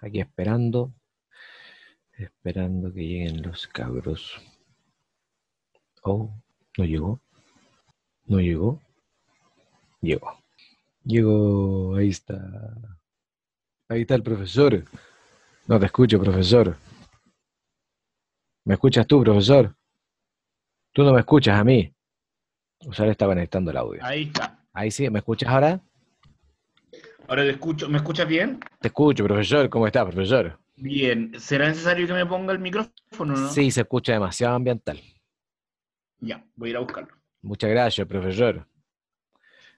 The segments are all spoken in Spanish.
aquí esperando, esperando que lleguen los cabros. Oh, no llegó. No llegó. Llegó. Llegó, ahí está. Ahí está el profesor. No te escucho, profesor. ¿Me escuchas tú, profesor? Tú no me escuchas a mí. O sea, le está conectando el audio. Ahí está. Ahí sí, ¿me escuchas ahora? Ahora te escucho. ¿Me escuchas bien? Te escucho, profesor. ¿Cómo está, profesor? Bien. ¿Será necesario que me ponga el micrófono no? Sí, se escucha demasiado ambiental. Ya, voy a ir a buscarlo. Muchas gracias, profesor.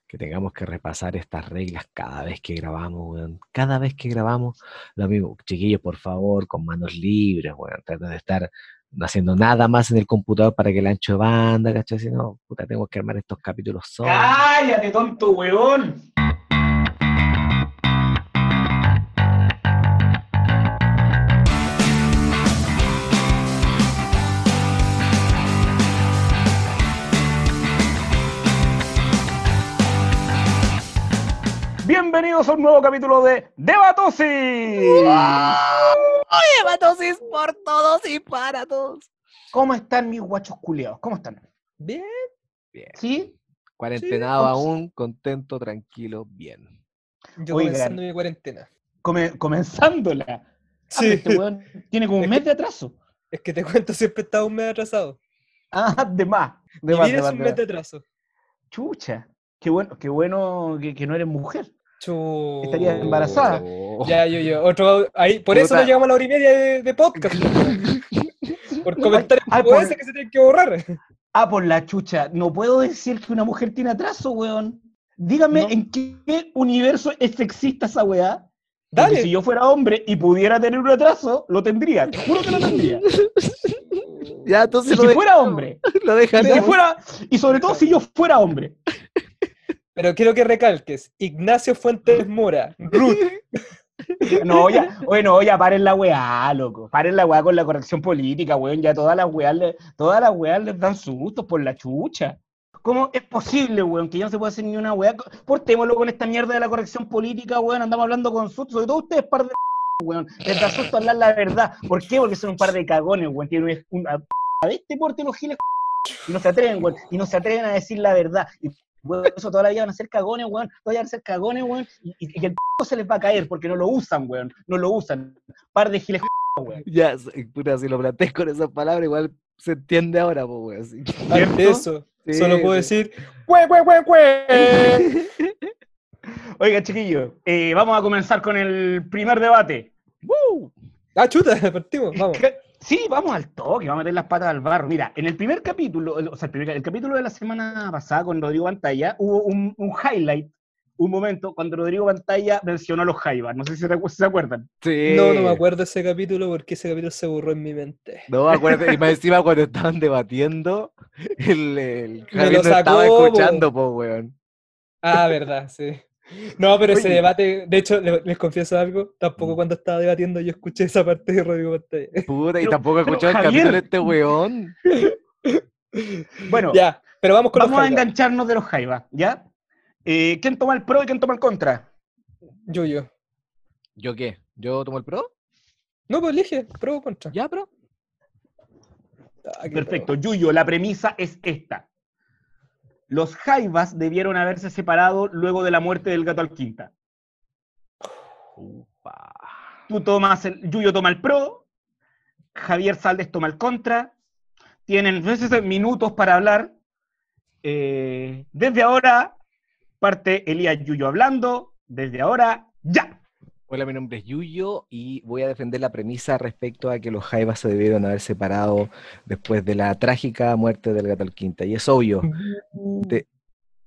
Que tengamos que repasar estas reglas cada vez que grabamos, weón. Cada vez que grabamos, lo mismo. Chiquillos, por favor, con manos libres, weón. Traten de estar no haciendo nada más en el computador para que el ancho de banda, ¿cachai? Si no, puta, tengo que armar estos capítulos solos. ¡Cállate, tonto huevón! Bienvenidos a un nuevo capítulo de Debatosis. Oye, matosis por todos y para todos. ¿Cómo están mis guachos culeados? ¿Cómo están? Bien. Bien. ¿Sí? Cuarentenado Sí, aún, contento, tranquilo, bien. Yo Oigan. comenzando mi cuarentena. Come- comenzándola. Ah, Sí. Este weón tiene como un mes de atraso. Es que te cuento, siempre he estado un mes atrasado. Ah, de más. De Mi más, de más, un de mes más. de atraso. Chucha. Qué bueno, qué bueno que, que no eres mujer. Estaría embarazada. Oh. Ya, yo, yo. Otro, ahí, por eso no llegamos a la hora y media de, de podcast. por comentarios como por- ese que se tienen que borrar. Ah, por la chucha. No puedo decir que una mujer tiene atraso, weón. Dígame No. en qué universo es sexista esa weá. Porque Dale. si yo fuera hombre y pudiera tener un atraso, lo tendría. Te juro que lo tendría. Ya, entonces si lo, fuera hombre. lo Y, si dejaremos. fuera, y sobre todo si yo fuera hombre. Pero quiero que recalques. Ignacio Fuentes Mora. Ruth. No, ya, bueno, ya paren la weá, loco. Paren la weá con la corrección política, weón. Ya todas las le- todas las weas les dan sustos por la chucha. ¿Cómo es posible, weón, que ya no se puede hacer ni una weá? Portémoslo con esta mierda de la corrección política, weón. Andamos hablando con sustos. Sobre todo ustedes, par de weón. Les da susto hablar la verdad. ¿Por qué? Porque son un par de cagones, weón. Tienen una a este porte los giles y no se atreven, weón. Y no se atreven a decir la verdad. Weón, eso toda la vida van a ser cagones, weón. Todavía van a ser cagones, weón. Y, y- y el se les va a caer porque no lo usan, weón. No lo usan. Par de giles, weón. Ya, puta, si lo planteas con esas palabras, igual se entiende ahora, pues, weón. así. Eso, Sí, solo puedo sí. decir. ¡Cue, cue, cue, cue! Oiga, chiquillos, eh, vamos a comenzar con el primer debate. ¡Woo! Ah, chuta, partimos. Vamos. Sí, vamos al toque, vamos a meter las patas al barro. Mira, en el primer capítulo, o sea, el, primer- el capítulo de la semana pasada con Rodrigo Pantalla, hubo un, un highlight, un momento, cuando Rodrigo Pantalla mencionó a los Jaivas. No sé si se, acuerdan. Sí. No, no me acuerdo de ese capítulo porque ese capítulo se borró en mi mente. No me acuerdo. Y más encima cuando estaban debatiendo, el, el Me Javier lo no estaba po. escuchando, weón. Ah, verdad, sí. No, pero ese debate, de hecho, le- les confieso algo, tampoco cuando estaba debatiendo yo escuché esa parte de Rodrigo Pantalla. Puta, y Pero- tampoco escuchado el Javier. capítulo de este weón. Bueno, Ya, pero vamos con vamos a engancharnos de los Jaivas, ¿ya? Eh, ¿Quién toma el pro y quién toma el contra? Yo, yo. ¿Yo qué? ¿Yo tomo el pro? No, pues elige, pro o contra. ¿Ya, pro? Ah, Perfecto, Yuyo, la premisa es esta. Los Jaivas debieron haberse separado luego de la muerte del gato Alquinta. Upa. Tú tomas el, Yuyo toma el pro, Javier Saldes toma el contra. Tienen minutos para hablar. Eh, desde ahora parte Elías Yuyo hablando. Desde ahora, ya. Hola, mi nombre es Yuyo y voy a defender la premisa respecto a que los Jaivas se debieron haber separado después de la trágica muerte del gato Alquinta. Y es obvio. De-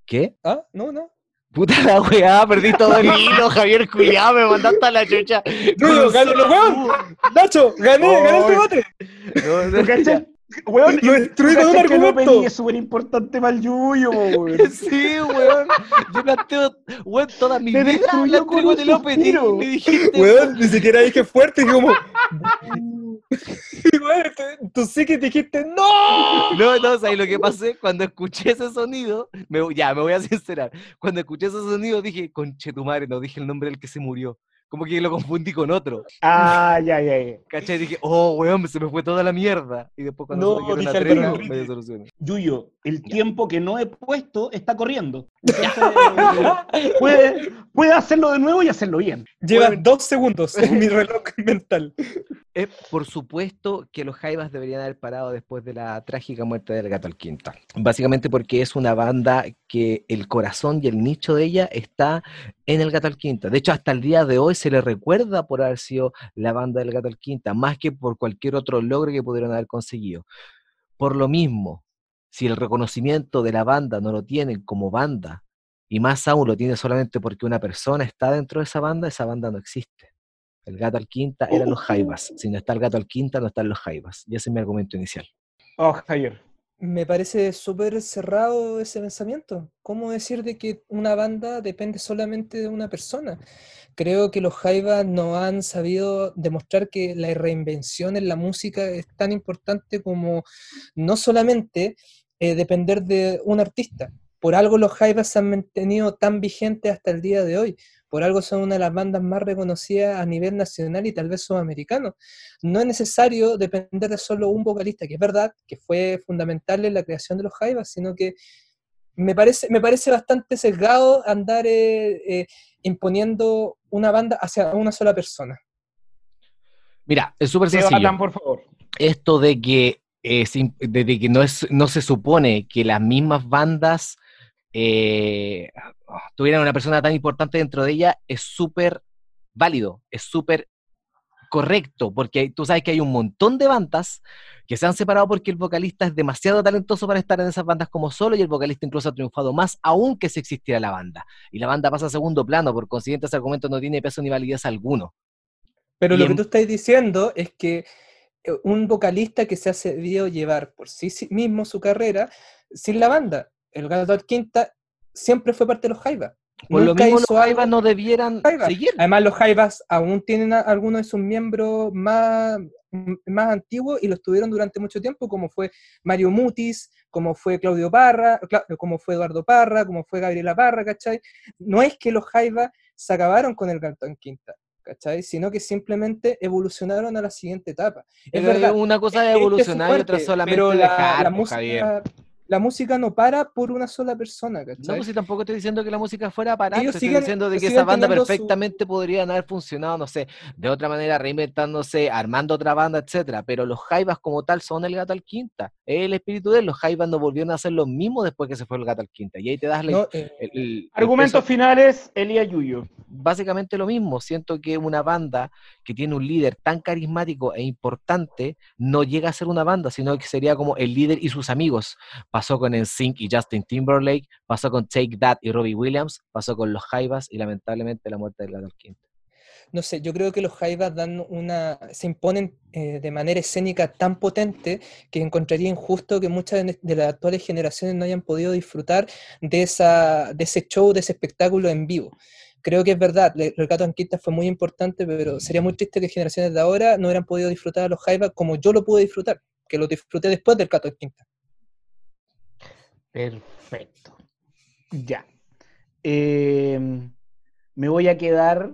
¿Qué? Ah, no, no. Puta la weá, perdí todo el hilo, Javier Culiao, me mandaste a la chucha. Yuyo, Solo weón. Nacho, gané, gané el debate. No, no, ¿Lo cachai? Weón, Lo destruí con un ¿cachai que el argumento. es súper importante para el Yuyo, weón. Sí, weón. Yo planteo, weón, toda mi vida la con suspiro. y me dijiste. Weón, ni siquiera dije fuerte, dije como. Y, weón, tú- tú sí que dijiste ¡No! No, no, ¿sabes lo que pasé? Cuando escuché ese sonido, me, ya, me voy a sincerar. Cuando escuché ese sonido dije, conche tu madre, no dije el nombre del que se murió. Como que lo confundí con otro. Ah, ya, ya, ya. ¿Cachai? Dije, oh, weón, se me fue toda la mierda. Y después cuando No, dije trena, Enrique. medio solucioné. Yuyo, el tiempo que no he puesto está corriendo. Entonces, puede, puede hacerlo de nuevo y hacerlo bien. Lleva Bueno. dos segundos en mi reloj mental. Eh, por supuesto que los Jaivas deberían haber parado después de la trágica muerte del gato al quinta. Básicamente porque es una banda que el corazón y el nicho de ella está en el gato al quinta. De hecho, hasta el día de hoy se le recuerda por haber sido la banda del gato al quinta, más que por cualquier otro logro que pudieron haber conseguido. Por lo mismo, si el reconocimiento de la banda no lo tienen como banda, y más aún lo tiene solamente porque una persona está dentro de esa banda, esa banda no existe. El gato al quinta eran los jaivas. Si no está el gato al quinta, no están los jaivas. Y ese es mi argumento inicial. Oh, Javier. Me parece súper cerrado ese pensamiento. ¿Cómo decir de que una banda depende solamente de una persona? Creo que los Jaivas no han sabido demostrar que la reinvención en la música es tan importante como no solamente eh, depender de un artista. Por algo los Jaivas se han mantenido tan vigentes hasta el día de hoy. Por algo son una de las bandas más reconocidas a nivel nacional y tal vez sudamericano no es necesario depender de solo un vocalista, que es verdad que fue fundamental en la creación de los Jaivas, sino que me parece, me parece bastante sesgado andar eh, eh, imponiendo una banda hacia una sola persona. Mira, es súper sencillo. Sebastián, por favor. Esto de que, eh, sin- de, de que no, es, no se supone que las mismas bandas eh, tuvieran una persona tan importante dentro de ella es súper válido, es súper correcto, porque tú sabes que hay un montón de bandas que se han separado porque el vocalista es demasiado talentoso para estar en esas bandas como solo y el vocalista incluso ha triunfado más aún que si existiera la banda. Y la banda pasa a segundo plano, por consiguiente ese argumento no tiene peso ni validez alguno. Pero Y lo en- que tú estás diciendo es que eh, un vocalista que se ha sabido llevar por sí mismo su carrera sin la banda, el Gato Quinta, siempre fue parte de los Jaivas. Por lo mismo los hizo Jaivas no debieran Jaivas. seguir. Además, los Jaivas aún tienen a- algunos de sus miembros más, más antiguos y los tuvieron durante mucho tiempo, como fue Mario Mutis, como fue Claudio Parra, como fue Eduardo Parra, como fue Gabriela Parra, ¿cachai? No es que los Jaivas se acabaron con el Cantón Quinta, ¿cachai? Sino que simplemente evolucionaron a la siguiente etapa. Es Pero verdad, una cosa es este evolucionar y otra solamente pero la, dejar, la po, música, Javier. La música no para por una sola persona, No, ¿cachai? pues si tampoco estoy diciendo que la música fuera para Ellos estoy siguen- diciendo de que esa banda teniendo su- perfectamente podrían haber funcionado, no sé, de otra manera, reinventándose, armando otra banda, etcétera. Pero los Jaivas como tal son el gato al quinta. Es el espíritu de él. Los Jaivas no volvieron a hacer lo mismo después que se fue el gato al quinta. Y ahí te das la, No, eh, el- el- el Argumentos peso. finales, Elías Yuyo. básicamente lo mismo. Siento que una banda que tiene un líder tan carismático e importante no llega a ser una banda, sino que sería como el líder y sus amigos. Pasó con NSYNC y Justin Timberlake, pasó con Take That y Robbie Williams, pasó con los Jaivas y lamentablemente la muerte Gato al Quinta. no sé, yo creo que los Jaivas dan una, se imponen eh, de manera escénica tan potente que encontraría injusto que muchas de, de las actuales generaciones no hayan podido disfrutar de, esa, de ese show, de ese espectáculo en vivo. Creo que es verdad, el Gato Anquita fue muy importante, pero sería muy triste que generaciones de ahora no hubieran podido disfrutar a los Jaivas como yo lo pude disfrutar, que lo disfruté después del Gato Anquita. Perfecto. Ya. Eh, me voy a quedar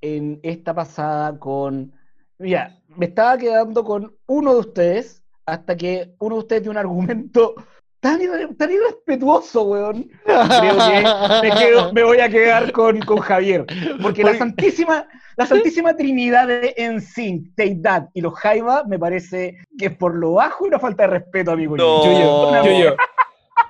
en esta pasada con. Mira, me estaba quedando con uno de ustedes hasta que uno de ustedes dio un argumento tan, irre- tan irrespetuoso, weón. Creo que me, quedo- me voy a quedar con, con Javier. Porque la santísima, la santísima trinidad de NSYNC, Take That y los Jaiba me parece que es por lo bajo y una falta de respeto, amigo. No. Oh. Yuyo,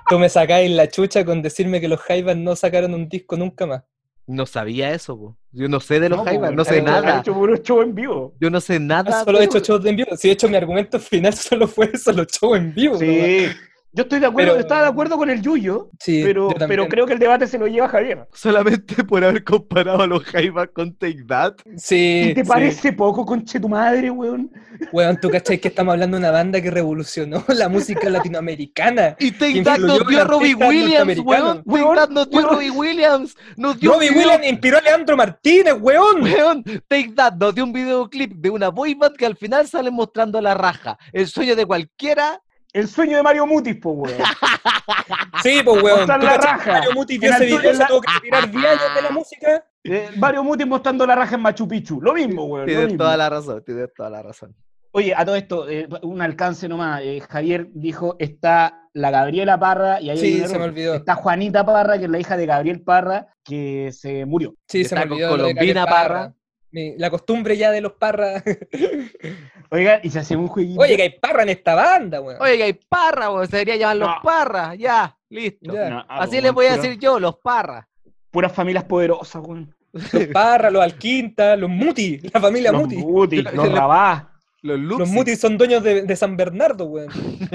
tú me sacáis la chucha con decirme que los Jaivas no sacaron un disco nunca más. No sabía eso, po. yo no sé de los No, Jaivas, no sé nada. hecho puros shows en vivo. Yo no sé nada. Ah, solo he hecho shows en vivo. Si de hecho mi argumento final solo fue solo show en vivo. ¿no? Sí. Yo estoy de acuerdo, Pero- estaba de acuerdo con el Yuyo, Sí, pero, pero creo que el debate se lo lleva Javier. Solamente por haber comparado a los Jaivas con Take That. Sí, ¿Y te sí. parece poco, conche tu madre, weón? Weón, tú cachai que estamos hablando de una banda que revolucionó la música latinoamericana. Y Take That nos dio a Robbie Williams, weón. Take That nos dio a. Robbie Williams. Nos dio Robbie Williams inspiró a Leandro Martínez, weón. Weón, Take That nos dio un videoclip de una boy band que al final sale mostrando la raja. El sueño de cualquiera. El sueño de Mario Mutis, po, weón. Sí, pues weón. Mostrar ¿Tú la raja. que Mario Muti vio ese video, se tuvo que retirar 10 años de la música. Eh, varios mutis mostrando la raja en Machu Picchu. Lo mismo, weón. Tienes mismo. toda la razón, tienes toda la razón. Oye, a todo esto, eh, un alcance nomás. eh, Javier dijo, está la Gabriela Parra y ahí Sí, se me olvidó. Está Juanita Parra, que es la hija de Gabriel Parra, que se murió. Sí, se me olvidó. Colombina Parra. Mi- la costumbre ya de los parras. Oiga, y se hacía un jueguito. Oye, que hay parra en esta banda, weón. Oye, que hay parras, weón. Se debería llamar los parras. Ya, listo. Ya. No, Así les voy a decir yo, los parras. Puras familias poderosas, weón. Los parras, los alquintas, los muti, la familia Los muti. Muti, Los- los Rabá. Los Luxi. Los mutis son dueños de, de San Bernardo, weón.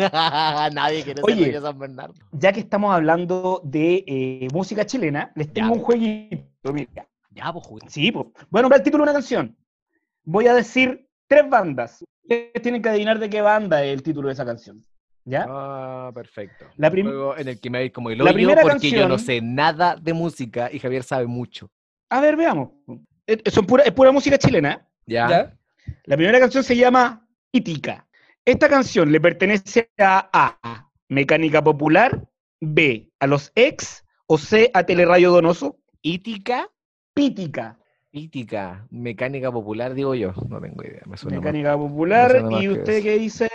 Nadie quiere ser dueño de San Bernardo. Ya que estamos hablando de eh, música chilena, les tengo Ya. un jueguito. mira. Ya, pues, juguete. Sí, pues. Voy a nombrar el título de una canción. Voy a decir tres bandas. Ustedes tienen que adivinar de qué banda es el título de esa canción. ¿Ya? Ah, perfecto. La Juego en el que me voy como el la primera porque yo no sé nada de música y Javier sabe mucho. A ver, veamos. Eh, eh, son pura- es pura música chilena. ¿Ya? ¿Ya? La primera canción se llama Itica. Esta canción le pertenece a A. Mecánica Popular, B. A los ex o C. A Teleradio Donoso. ¿Ítica? Pítica. Ítica. Mecánica popular, digo yo. No tengo idea. Me suena. Mecánica Popular. suena ¿Y usted qué dice?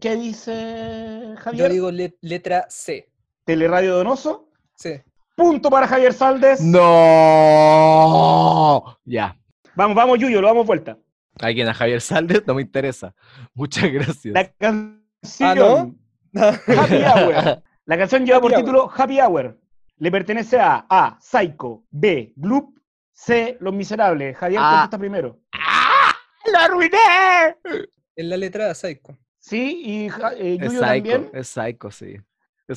¿Qué dice Yo Javier? digo le- letra C. Teleradio Donoso. Sí. Punto para Javier Saldes. ¡No! Ya. Vamos, vamos, Yuyo, lo damos vuelta. Alguien a Javier Saldes no me interesa. Muchas gracias. La canción ¿Ah, no? Happy Hour. La canción lleva por Hour. título Happy Hour. Le pertenece a A. Psycho. B. Gloop. C. Los Miserables. Javier Ah. contesta primero. ¡Ah! ¡Lo arruiné! Es la letra de Psycho. Sí, y eh, Es Yuyo psycho, también. es psycho, sí.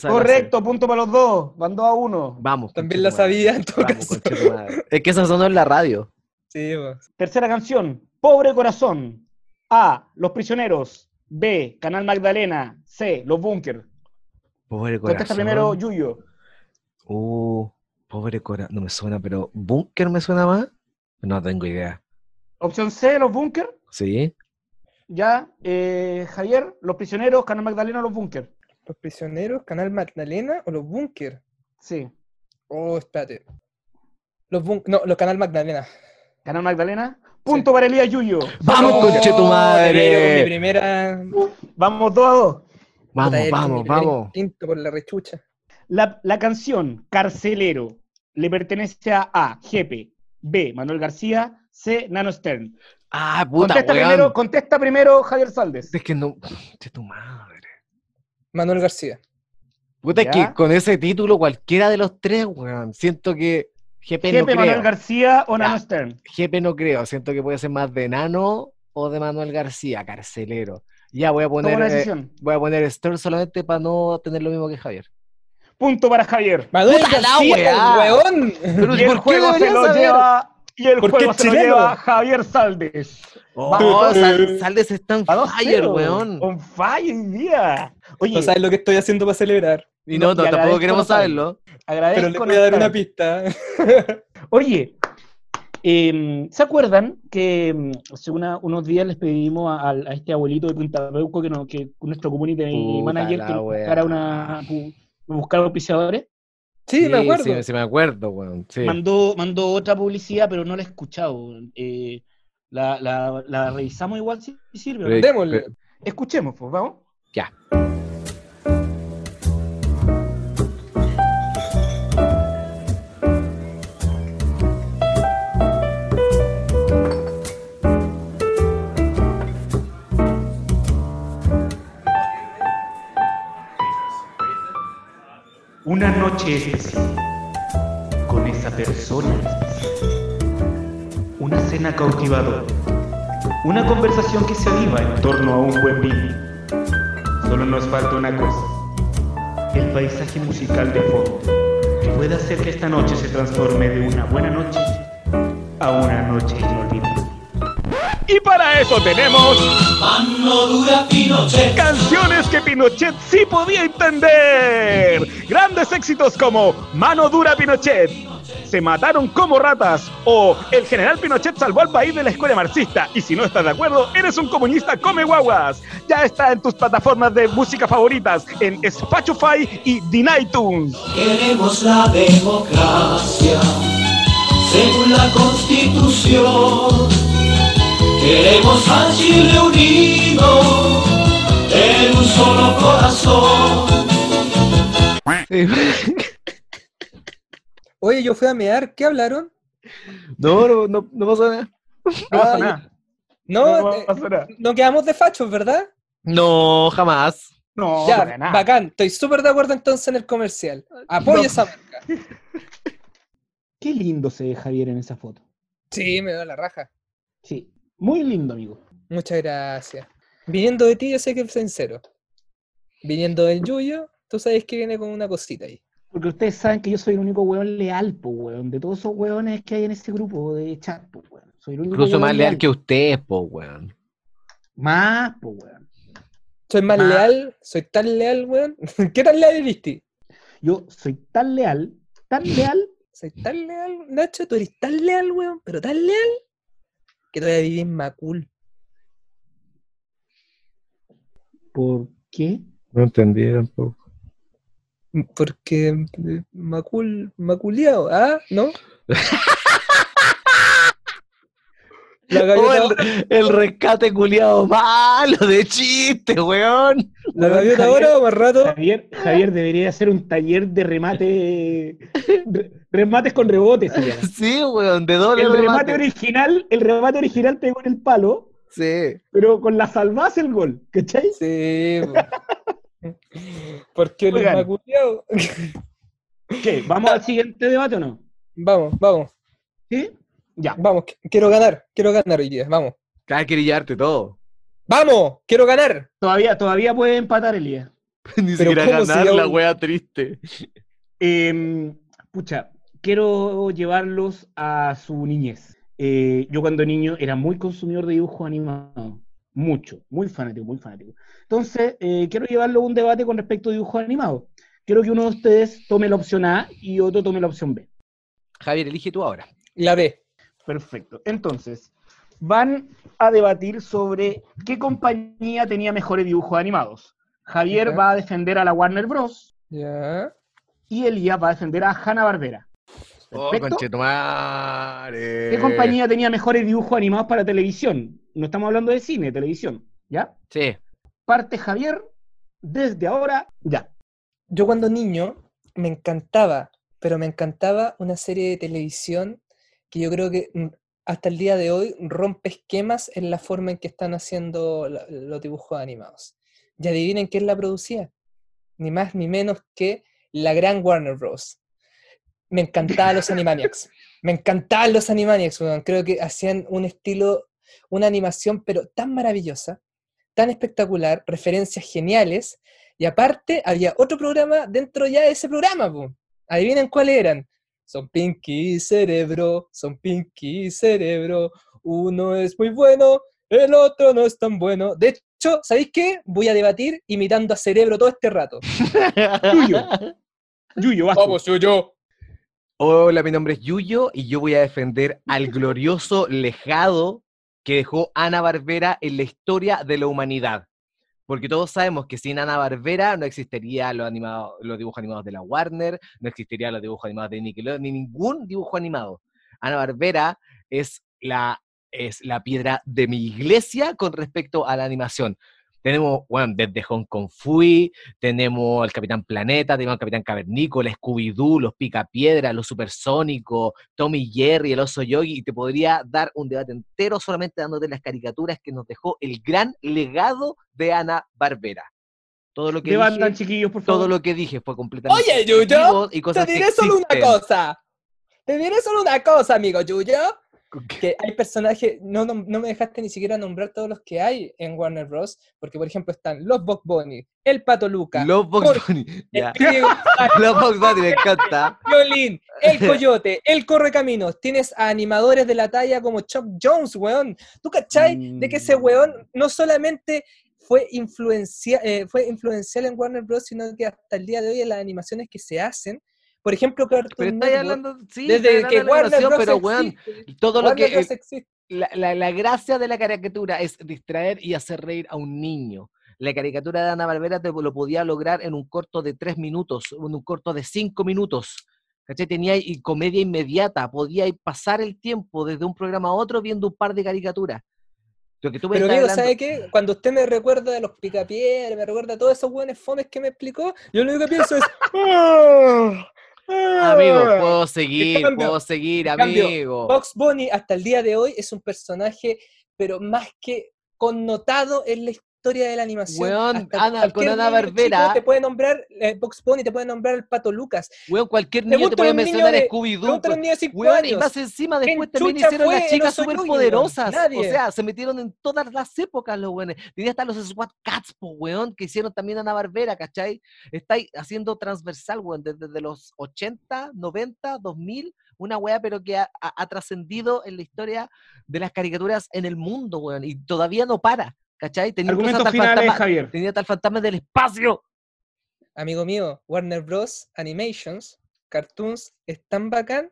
Correcto, punto para los dos. Van dos a uno. Vamos. También la sabía en todo Vamos, caso. Es que esa sonó en la radio. Sí, pues. Tercera canción. Pobre Corazón. A. Los Prisioneros. B. Canal Magdalena. C. Los Bunker. Pobre Contesta corazón. primero Yuyo. Uh, pobre corazón. No me suena, pero ¿Bunker me suena más? No tengo idea. Opción C. Los Bunker. ¿Sí? Ya. eh, Javier. Los Prisioneros. Canal Magdalena. Los Bunker. Los prisioneros, Canal Magdalena o los Bunker. Sí. Oh, espérate. Los bun no, los Canal Magdalena. Canal Magdalena. Punto para Elías Yuyo. ¡Vamos, Oh, conche tu Mi madre! primera. Vamos dos a dos. Vamos, vamos, mi vamos. instinto por la rechucha. La, la canción Carcelero le pertenece a A. Jepe. B. Manuel García. C. Nano Stern. Ah, puta, Contesta weón. primero, contesta primero Javier Saldes. Es que no. Conche tu madre. Manuel García. Puta, es que con ese título, cualquiera de los tres, weón. Siento que. GP no Jepe, Manuel creo. García o Nano Ya. Stern. GP no creo. Siento que puede ser más de Nano o de Manuel García, carcelero. Ya voy a poner. eh, voy a poner Stern solamente para no tener lo mismo que Javier. Punto para Javier. Manuel Puta la García, weá. weón. Pero Y el ¿por qué juego se lo saber? lleva. Y el juego se lo lleva Javier Saldes. Oh, Sal- Saldes está dos fire, weón. On fire día. Oye, No sabes lo que estoy haciendo para celebrar. Y no, No, y no, tampoco agradezco queremos saberlo. agradezco. Pero le no voy a dar una pista. Oye, em, ¿se acuerdan que em, hace una- unos días les pedimos a, a este abuelito de Punta Peuco que, no, que nuestro community Puta manager que nos una, buscara auspiciadores? Sí, me acuerdo. Sí, sí me acuerdo, weón. Sí. Mandó, mandó otra publicidad, pero no la he escuchado. Eh, la, la- la revisamos igual si si sirve. ¿o no? Pero- Démosle. pero- Escuchemos, pues, vamos. Ya. Una noche especial con esa persona especial. Una cena cautivadora. Una conversación que se aviva en torno a un buen vino. Solo nos falta una cosa. El paisaje musical de fondo. Que puede hacer que esta noche se transforme de una buena noche a una noche inolvidable. Y para eso tenemos Mano dura Pinochet. Canciones que Pinochet sí podía entender. Grandes éxitos como Mano Dura Pinochet, Se mataron como ratas o El general Pinochet salvó al país de la escuela marxista. Y si no estás de acuerdo, eres un comunista come guaguas. Ya está en tus plataformas de música favoritas en Spotify y iTunes. Queremos la democracia. según la constitución. Queremos a Chile en un solo corazón. Oye, yo fui a mear, ¿qué hablaron? No, no, no, no pasa nada. No pasa Ah, nada. No, No eh, nada. no quedamos de fachos, ¿verdad? No, jamás. No, ya, nada. bacán. Estoy súper de acuerdo entonces en el comercial. Apoyo No. esa marca. Qué lindo se ve Javier en esa foto. Sí, me da la raja. Sí, muy lindo, amigo. Muchas gracias. Viniendo de ti, yo sé que es sincero. Viniendo del Yuyo, tú sabes que viene con una cosita ahí. Porque ustedes saben que yo soy el único weón leal, po, weón. De todos esos weones que hay en ese grupo de chat, po, weón. Soy el único Incluso más leal que usted, po, weón. Más, po, weón. Soy más leal, soy tan leal, weón. ¿Qué tan leal eres? Yo soy tan leal, tan leal, Soy tan leal, Nacho, tú eres tan leal, weón, pero tan leal que todavía viví en Macul. ¿por qué? No entendí tampoco. Porque eh, Macul, Maculeado, ¿ah? ¿No? La Oh, gaviota, el, el rescate culiado malo de chiste, weón. la Weón, gaviota Javier- ahora o más rato. Javier, Javier debería hacer un taller de remate, re- remates con rebotes. Sí, weón, de doble El remate remate. original, el remate original pegó en el palo, Sí. pero con la salvás el gol, ¿cachai? Sí, po. Porque el Oigan. Maculeado. ¿Qué? ¿Vamos al siguiente debate o no? Vamos, vamos, ¿Sí? Ya. vamos. qu- Quiero ganar, quiero ganar hoy día, vamos. Cada que llevarte todo. ¡Vamos! ¡Quiero ganar! Todavía, todavía puede empatar Elías. Ni Pero siquiera ¿cómo si ganar la un- wea triste. Em, pucha, quiero llevarlos a su niñez. Eh, yo cuando niño era muy consumidor de dibujos animados. Mucho, muy fanático, muy fanático. Entonces, eh, quiero llevarlo a un debate con respecto a dibujos animados. Quiero que uno de ustedes tome la opción A y otro tome la opción B. Javier, elige tú ahora. La B. Perfecto. Entonces, van a debatir sobre qué compañía tenía mejores dibujos animados. Javier va a defender a la Warner Bros. Y Elías va a defender a Hanna-Barbera. Oh. ¿Qué compañía tenía mejores dibujos animados para televisión? No estamos hablando de cine, televisión. ¿Ya? Sí. Parte Javier, desde ahora, ya. Yo cuando niño me encantaba, pero me encantaba una serie de televisión que yo creo que mm, hasta el día de hoy rompe esquemas en la forma en que están haciendo los dibujos animados. Y adivinen quién la producía. Ni más ni menos que la gran Warner Bros. Me encantaban los Animaniacs. Me encantaban los Animaniacs, weón. Creo que hacían un estilo, una animación, pero tan maravillosa, tan espectacular, referencias geniales. Y aparte, había otro programa dentro ya de ese programa, po. Adivinen cuáles eran. Son Pinky y Cerebro, son Pinky y Cerebro. Uno es muy bueno, el otro no es tan bueno. De hecho, ¿sabéis qué? Voy a debatir imitando a Cerebro todo este rato. Yuyo. Yuyo, vas tú. yo. Hola, mi nombre es Yuyo y yo voy a defender al glorioso legado que dejó Ana Barbera en la historia de la humanidad. Porque todos sabemos que sin Ana Barbera no existiría los, los dibujos animados de la Warner, no existirían los dibujos animados de Nickelodeon, ni ningún dibujo animado. Ana Barbera es la, es la piedra de mi iglesia con respecto a la animación. Tenemos, bueno, desde Hong Kong Fui, tenemos al Capitán Planeta, tenemos al Capitán Cavernícola, Scooby-Doo, los Picapiedra, los Supersónicos, Tommy Jerry, el Oso Yogi, y te podría dar un debate entero solamente dándote las caricaturas que nos dejó el gran legado de Ana Barbera. Todo lo que Debandan, dije, chiquillos, por favor. todo lo que dije fue completamente Oye, Yuyo, y Te cosas que diré solo una cosa. Te diré solo una cosa, amigo Yuyo. Que hay personajes, no, no, no me dejaste ni siquiera nombrar todos los que hay en Warner Bros. Porque, por ejemplo, están los Bob Bunny, el Pato Luca, Los Box Bunny, Los Box Bunny me encanta. Violín, el Coyote, el Correcaminos. Tienes a animadores de la talla como Chuck Jones, weón. ¿Tú cachai de que ese Mm. weón no solamente fue, influencia, eh, fue influencial en Warner Bros., sino que hasta el día de hoy en las animaciones que se hacen, por ejemplo, Pero Cartoon estáis Network, hablando, sí, desde que Warner Bros. pero weón, todo lo que Bros. la, la- la gracia de la caricatura es distraer y hacer reír a un niño. La caricatura de Ana Barbera te lo podía lograr en un corto de tres minutos, en un corto de cinco minutos. ¿Cachai? Tenía y comedia inmediata, podía pasar el tiempo desde un programa a otro viendo un par de caricaturas. Lo que tú me Pero amigo, hablando- ¿sabe qué? Cuando usted me recuerda de los picapiedras, me recuerda a todos esos buenos fomes que me explicó, yo lo único que pienso es. "Ah, ah". Amigo, puedo seguir, puedo seguir, en cambio, amigo. Box Bunny hasta el día de hoy es un personaje, pero más que connotado en la historia de la animación. Weón, Hasta Ana- con Ana Barbera- Te puede nombrar eh, Box Bunny, te puede nombrar el Pato Lucas. Weón, cualquier niño te puede mencionar Scooby-Doo. Pregúntale a un niño de 5 Weón, y más encima ¿Quién después también hicieron las chicas oso súper Yoyo? poderosas. O sea, se metieron en todas las épocas los weones. Tenía hasta los SWAT Cats, po, weón, que hicieron también Ana Barbera, ¿cachai? Estáis haciendo transversal, weón, desde, desde los 80, 90, 2000, una weá, pero que ha, ha- ha trascendido en la historia de las caricaturas en el mundo, weón, y todavía no para, ¿cachai? Tenía Argumentos finales, fantasma- Javier. tenía el fantasma del espacio. Amigo mío, Warner Bros. Animations, Cartoons, es tan bacán,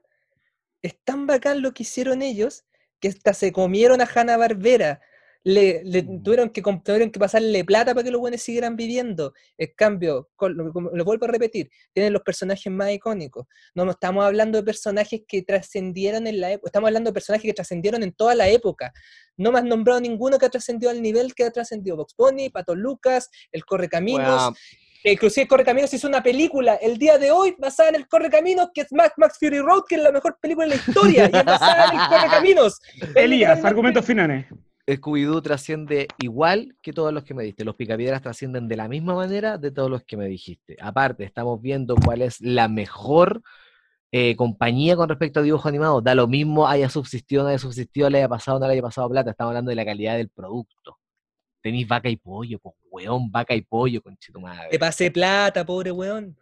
es tan bacán lo que hicieron ellos, que hasta se comieron a Hanna Barbera. Le, le Mm. tuvieron, que, tuvieron que pasarle plata para que los buenos siguieran viviendo. En cambio, con- lo, como- lo vuelvo a repetir, tienen los personajes más icónicos. No no estamos hablando de personajes que trascendieron en la época, estamos hablando de personajes que trascendieron en toda la época. No me has nombrado ninguno que ha trascendido al nivel que ha trascendido Box Bunny, Pato Lucas, el Correcaminos, Weón, que inclusive Correcaminos hizo una película el día de hoy basada en el Correcaminos, que es Mad Max Fury Road, que es la mejor película de la historia, y es basada en el Correcaminos. Elías, argumentos finales. Scooby-Doo trasciende igual que todos los que me diste. Los picapiedras trascienden de la misma manera de todos los que me dijiste. Aparte, estamos viendo cuál es la mejor eh, compañía con respecto a dibujo animado. Da lo mismo, haya subsistido, no haya subsistido, le haya pasado, no le haya pasado plata. Estamos hablando de la calidad del producto. Tenéis vaca y pollo, pues weón, vaca y pollo, Te madre. pasé plata, pobre weón.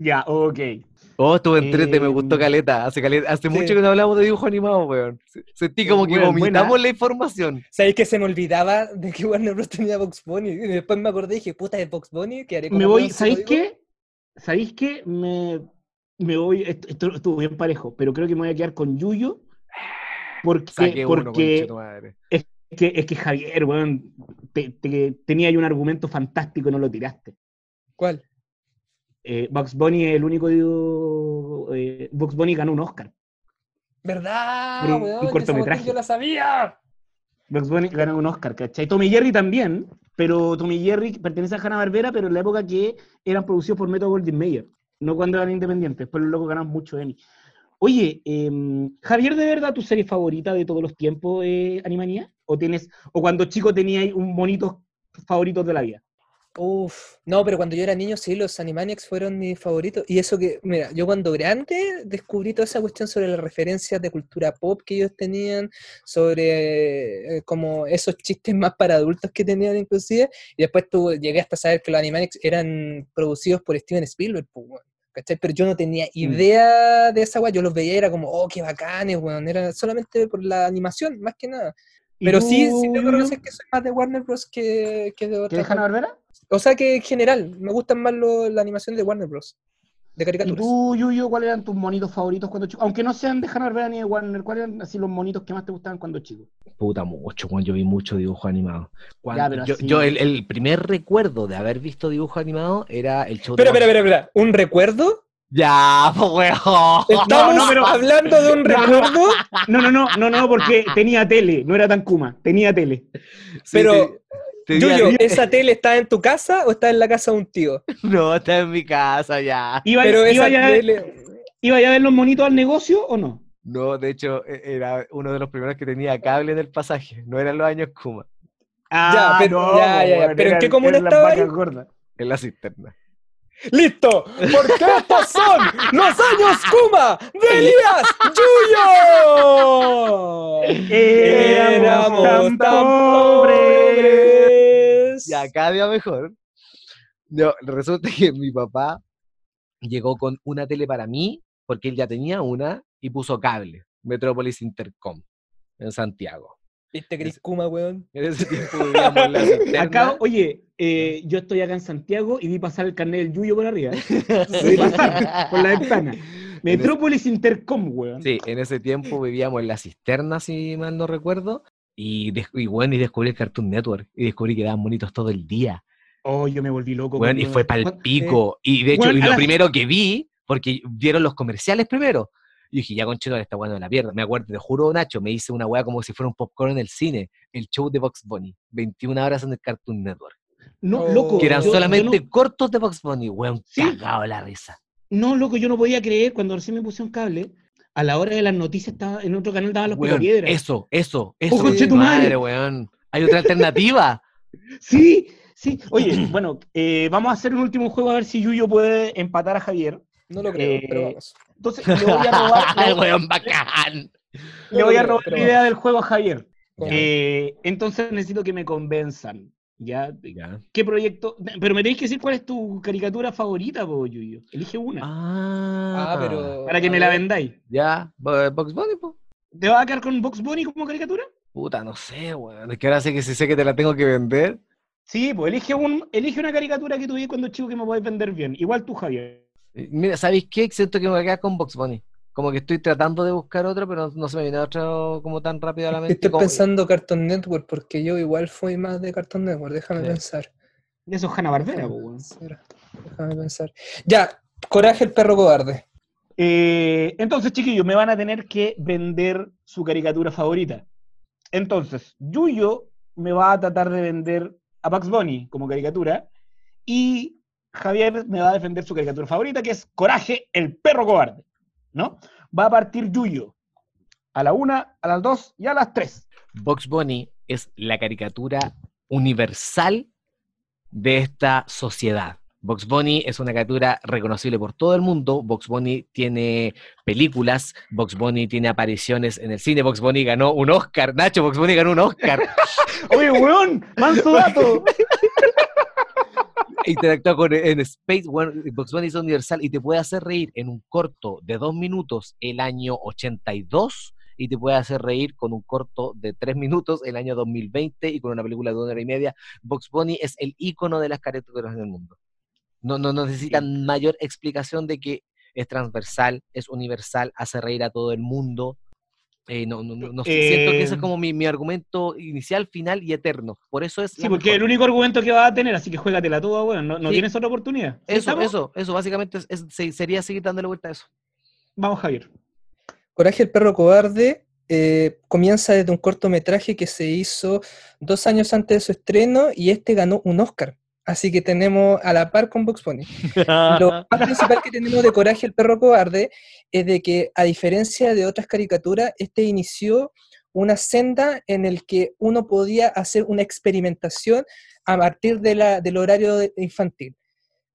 Ya, ok. Oh, estuve entrete, me gustó Em, caleta. Hace, caleta- hace sí. mucho que no hablamos de dibujo animado, weón. Se- Sentí como que Weón, vomitamos buena. la información. ¿Sabéis que se me olvidaba de que Warner Bros. tenía Box Bunny? Y después me acordé y dije, puta, es Box Bunny, ¿qué haré con Me voy, ¿sabéis qué? ¿Sabéis qué? Me, me voy, esto, esto estuvo bien parejo, pero creo que me voy a quedar con Yuyo. Porque, Saqué uno, porque conchito madre. es, que, es que Javier, weón, te- te- tenía ahí un argumento fantástico y no lo tiraste. ¿Cuál? Eh, Bugs Bunny es el único eh, Bugs Bunny ganó un Oscar. ¿Verdad, Por un- un weón? Cortometraje. Yo la sabía. Bugs Bunny ganó un Oscar, ¿cachai? Tommy Jerry también, pero Tommy Jerry pertenece a Hanna-Barbera, pero en la época que eran producidos por Metro Goldwyn Mayer, no cuando eran independientes. Después los locos ganaron mucho Emmy. Oye, em, Javier, ¿de verdad tu serie favorita de todos los tiempos es Animanía? ¿O tienes, o cuando chico teníais un bonito favoritos de la vida? Uf, no, pero cuando yo era niño, sí, los Animaniacs fueron mis favoritos. Y eso que, mira, yo cuando grande descubrí toda esa cuestión sobre las referencias de cultura pop que ellos tenían, sobre eh, como esos chistes más para adultos que tenían inclusive. Y después tú, llegué hasta saber que los Animaniacs eran producidos por Steven Spielberg, pues, ¿cachai? Pero yo no tenía idea de esa weá, yo los veía y era como, oh, qué bacanes, weón. Era solamente por la animación, más que nada. ¿Y Pero tú, sí, sí tengo que Yuyo? reconocer que soy más de Warner Bros. que, que de ¿Que otra de Hanna-Barbera? o sea que en general, me gustan más lo- la animación de Warner Bros. De ¿Y caricaturas. tú, Yuyo, cuáles eran tus monitos favoritos cuando chico? Aunque no sean de Hanna-Barbera ni de Warner, ¿cuáles eran así los monitos que más te gustaban cuando chico? Puta, mucho, weón. Yo vi mucho dibujo animado. Cuando- pero yo, así- yo el, el primer recuerdo de haber visto dibujo animado era el show Espera, de espera, espera, espera. ¿Un recuerdo? Ya, pues, weón. ¿Estamos no, pero- hablando de un recuerdo? No, no, no, no, no, porque tenía tele, no era tan Kuma, tenía tele. Sí, Pero, te- te di a- Yuyo, ¿esa tele está en tu casa o está en la casa de un tío? No, está en mi casa ya. ¿Iba, Pero iba, esa ya, a ver- tele... iba ya a ver los monitos al negocio o no? No, de hecho, e- era uno de los primeros que tenía cable en el pasaje. No eran los años Kuma, Ya, pero- ya, ya, ¿Pero en qué comuna estaba en la cisterna. ¡Listo! Porque estos son los años Kuma de Elías Yuyo. Éramos tan pobres. Ya, cada día mejor. No, resulta que mi papá llegó con una tele para mí, porque él ya tenía una, y puso cable, Metrópolis Intercom, en Santiago. ¿Viste Chris Kuma, weón? En ese tiempo vivíamos en la cisterna. Acá, oye, eh, yo estoy acá en Santiago y vi pasar el carnet del Yuyo por arriba. ¿eh? Lo vi pasar por la ventana. Metrópolis Intercom, weón. Sí, en ese tiempo vivíamos en la cisterna, si mal no recuerdo. Y, y bueno, y descubrí el Cartoon Network. Y descubrí que daban bonitos todo el día. Oh, yo me volví loco. Weón, y cuando- fue pal cuando- pico. Y de hecho, y lo las- primero que vi porque vieron los comerciales primero. Y dije, ya conchito, esta weá no la pierdo. Me acuerdo, te juro, Nacho, me hice una weá como si fuera un popcorn en el cine, el show de Box Bunny, 21 horas en el Cartoon Network. No, Oh. loco. Que eran yo- yo solamente no- cortos de Box Bunny, weón, Sí. cagado la risa. No, loco, yo no podía creer cuando recién me puse un cable. A la hora de las noticias estaba en otro canal daban los Weón, picapiedras. eso, eso, eso. conche tu madre. weón. Hay otra alternativa. Sí, sí. Oye, bueno, eh, vamos a hacer un último juego a ver si Yuyo puede empatar a Javier. No lo creo, Eh, pero vamos. Entonces, le voy a robar, El le, weón bacán. le voy a robar la idea del juego a Javier. Eh, entonces necesito que me convenzan. ¿Ya? Ya. ¿Qué proyecto? Pero me tenéis que decir cuál es tu caricatura favorita, po, Yuyo. Elige una. Ah, Ah, pero. para que me la vendáis. Ya, Bo- Box Bunny, po. ¿Te vas a quedar con Box Bunny como caricatura? Puta, no sé, weón. Es que ahora sé que si sé que te la tengo que vender. Sí, pues elige, un, elige una caricatura que tuviste cuando chico que me podéis vender bien. Igual tú, Javier. Eh, Mira, ¿sabéis qué? Siento que me voy a quedar con Box Bunny. Como que estoy tratando de buscar otro, pero no, no se me viene otro como tan rápido a la mente. Estoy como- pensando Cartoon Network, porque yo igual fui más de Cartoon Network, déjame Sí. pensar. De esos Hanna Barbera, Déjame pensar. Ya, Coraje el perro cobarde. Eh, entonces, chiquillos, me van a tener que vender su caricatura favorita. Entonces, Yuyo me va a tratar de vender a Bugs Bunny como caricatura y Javier me va a defender su caricatura favorita, que es Coraje, el perro cobarde. ¿No? Va a partir Yuyo a la una, a las dos y a las tres. Box Bunny es la caricatura universal de esta sociedad. Box Bunny es una caricatura reconocible por todo el mundo. Box Bunny tiene películas, Box Bunny tiene apariciones en el cine. Box Bunny ganó un Oscar. Nacho, Box Bunny ganó un Oscar. Oye, weón, manso dato. Interactúa con en Space. Bueno, Box Bunny es universal y te puede hacer reír en un corto de dos minutos el año 82 y te puede hacer reír con un corto de tres minutos el año 2020 y con una película de una hora y media. Box Bunny es el icono de las caricaturas en el mundo. No, no, no necesitan mayor explicación de que es transversal, es universal, hace reír a todo el mundo. Eh, no, no, no, no sé, siento que ese es Eh, como mi, mi argumento inicial, final y eterno. Por eso es. Sí, porque es el mejor. único argumento que vas a tener, así que juégatela toda, weón. No, no Sí. tienes otra oportunidad. ¿Sí Eso, estamos? eso, eso, básicamente es- es- se- sería seguir dándole vuelta a eso. Vamos, Javier. Coraje el perro cobarde eh, comienza desde un cortometraje que se hizo dos años antes de su estreno y este ganó un Oscar. Así que tenemos a la par con Box Bunny. Lo más principal que tenemos de Coraje el perro cobarde es de que, a diferencia de otras caricaturas, este inició una senda en el que uno podía hacer una experimentación a partir de la- del horario infantil.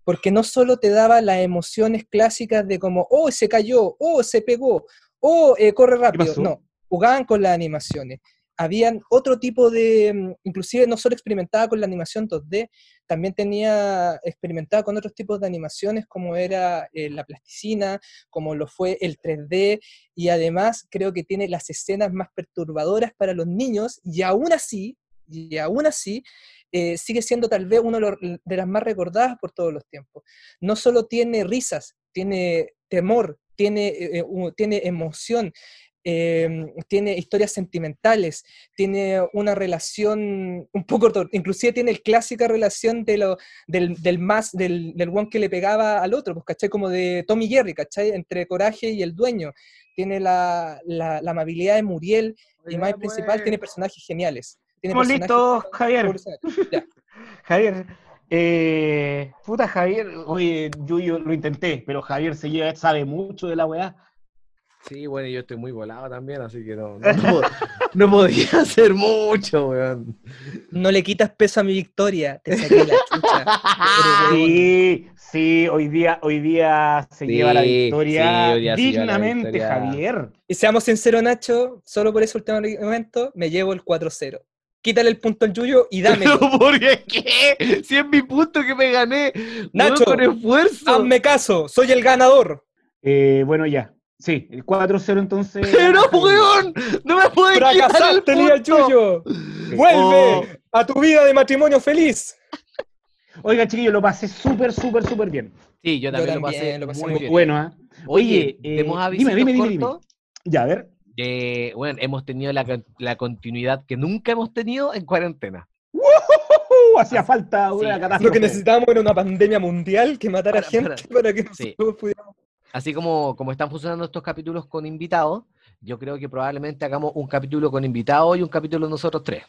Porque no solo te daba las emociones clásicas de como, oh, se cayó, oh, se pegó, oh, eh, corre rápido. No, jugaban con las animaciones. Habían otro tipo de, mm, inclusive no solo experimentaba con la animación 2D, también tenía, experimentaba con otros tipos de animaciones como era eh, la plasticina, como lo fue el 3D, y además creo que tiene las escenas más perturbadoras para los niños, y aún así, y aún así, eh, sigue siendo tal vez una de las más recordadas por todos los tiempos. No solo tiene risas, tiene temor, tiene, eh, tiene emoción, eh, tiene historias sentimentales, tiene una relación un poco, inclusive tiene el clásica relación de lo, del, del más, del, del one que le pegaba al otro, pues, ¿cachai? Como de Tommy Jerry, ¿cachai? Entre Coraje y el dueño. Tiene la, la, la amabilidad de Muriel y más principal, tiene personajes geniales. Tiene Estamos personajes listos, Javier. Javier, eh, puta Javier, oye, yo, yo lo intenté, pero Javier se lleva, sabe mucho de la weá. Sí, bueno, yo estoy muy volado también, así que no, no, no, no podía hacer mucho, weón. No le quitas peso a mi victoria, te saqué la chucha. Sí, sí, hoy día, hoy día se Sí, lleva la victoria la dignamente, victoria. Javier. Y seamos sinceros, Nacho, solo por ese último argumento me llevo el 4-0. Quítale el punto al Yuyo y. ¿Pero por qué? Si es mi punto que me gané. Nacho, Nacho, con esfuerzo. Hazme caso, soy el ganador. Eh, bueno, ya. Sí, el 4-0 entonces. Pero, weón, no me puedes quitar el Fracasaste, Lía. Vuelve Oh. a tu vida de matrimonio feliz. Oiga, chiquillo, lo pasé súper, súper, súper bien. Sí, yo Yo también, lo también, pasé, lo pasé muy muy bien. Bueno, ¿ah? Oye, Oye, eh, dime, dime, dime, dime. Ya, a ver. Eh, bueno, hemos tenido la, la continuidad que nunca hemos tenido en cuarentena. Hacía falta una sí, catástrofe. Lo que necesitábamos era una pandemia mundial que matara Para- gente para, que Sí. nosotros pudiéramos. Así como, como están funcionando estos capítulos con invitados, yo creo que probablemente hagamos un capítulo con invitados y un capítulo nosotros tres.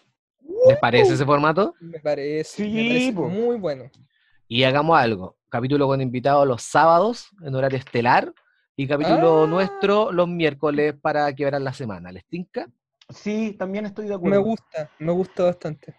¿Les parece ese formato? Me parece, me Sí, parece muy bueno. Y hagamos algo. Capítulo con invitados los sábados en horario estelar y capítulo Ah. nuestro los miércoles para quebrar la semana. ¿Les tinca? Sí, también estoy de Me acuerdo. gusta, me gusta bastante.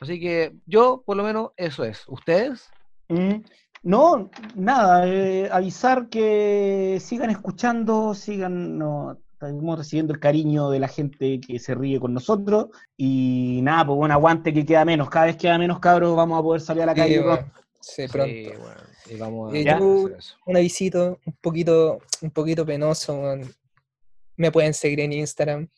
Así que yo, por lo menos, eso es. ¿Ustedes? Mm. No, nada, eh, avisar que sigan escuchando, sigan, no, estamos recibiendo el cariño de la gente que se ríe con nosotros y nada, pues bueno, aguante que queda menos, cada vez queda menos cabros, vamos a poder salir a la Sí, calle bueno, sí, pronto. Sí, bueno, y vamos a hacer yo- eso. Un avisito un poquito, un poquito penoso. Me pueden seguir en Instagram.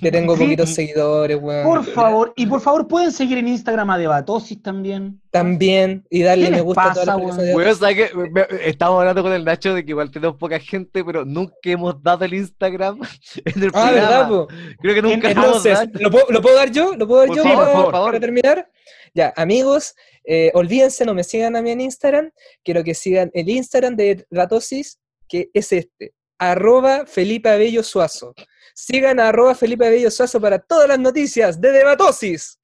Que tengo Sí. poquitos seguidores, weón. Por favor, y por favor pueden seguir en Instagram a Debatosis también. También. Y darle ¿Qué me gusta a todas las weón? Estamos hablando con el Nacho de que igual tenemos poca gente, pero nunca hemos dado el Instagram en el Ah, programa. ¿verdad, po? Creo que nunca hemos Entonces, dado. ¿lo puedo, lo puedo dar yo? ¿Lo puedo dar Por yo por favor. para terminar? Ya, amigos, eh, olvídense, no me sigan a mí en Instagram. Quiero que sigan el Instagram de Ratosis, que es este, arroba Felipe Abello Suazo. Sigan a arroba Felipe Abello Suazo para todas las noticias de Debatosis.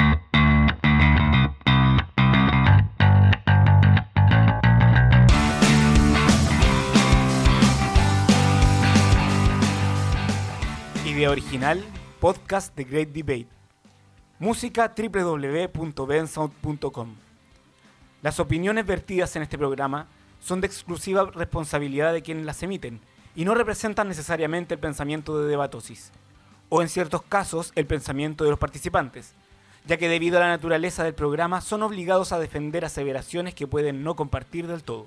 Idea original, podcast The Great Debate. Música www.bensound.com. Las opiniones vertidas en este programa son de exclusiva responsabilidad de quienes las emiten y no representan necesariamente el pensamiento de Debatosis, o en ciertos casos el pensamiento de los participantes, ya que debido a la naturaleza del programa son obligados a defender aseveraciones que pueden no compartir del todo.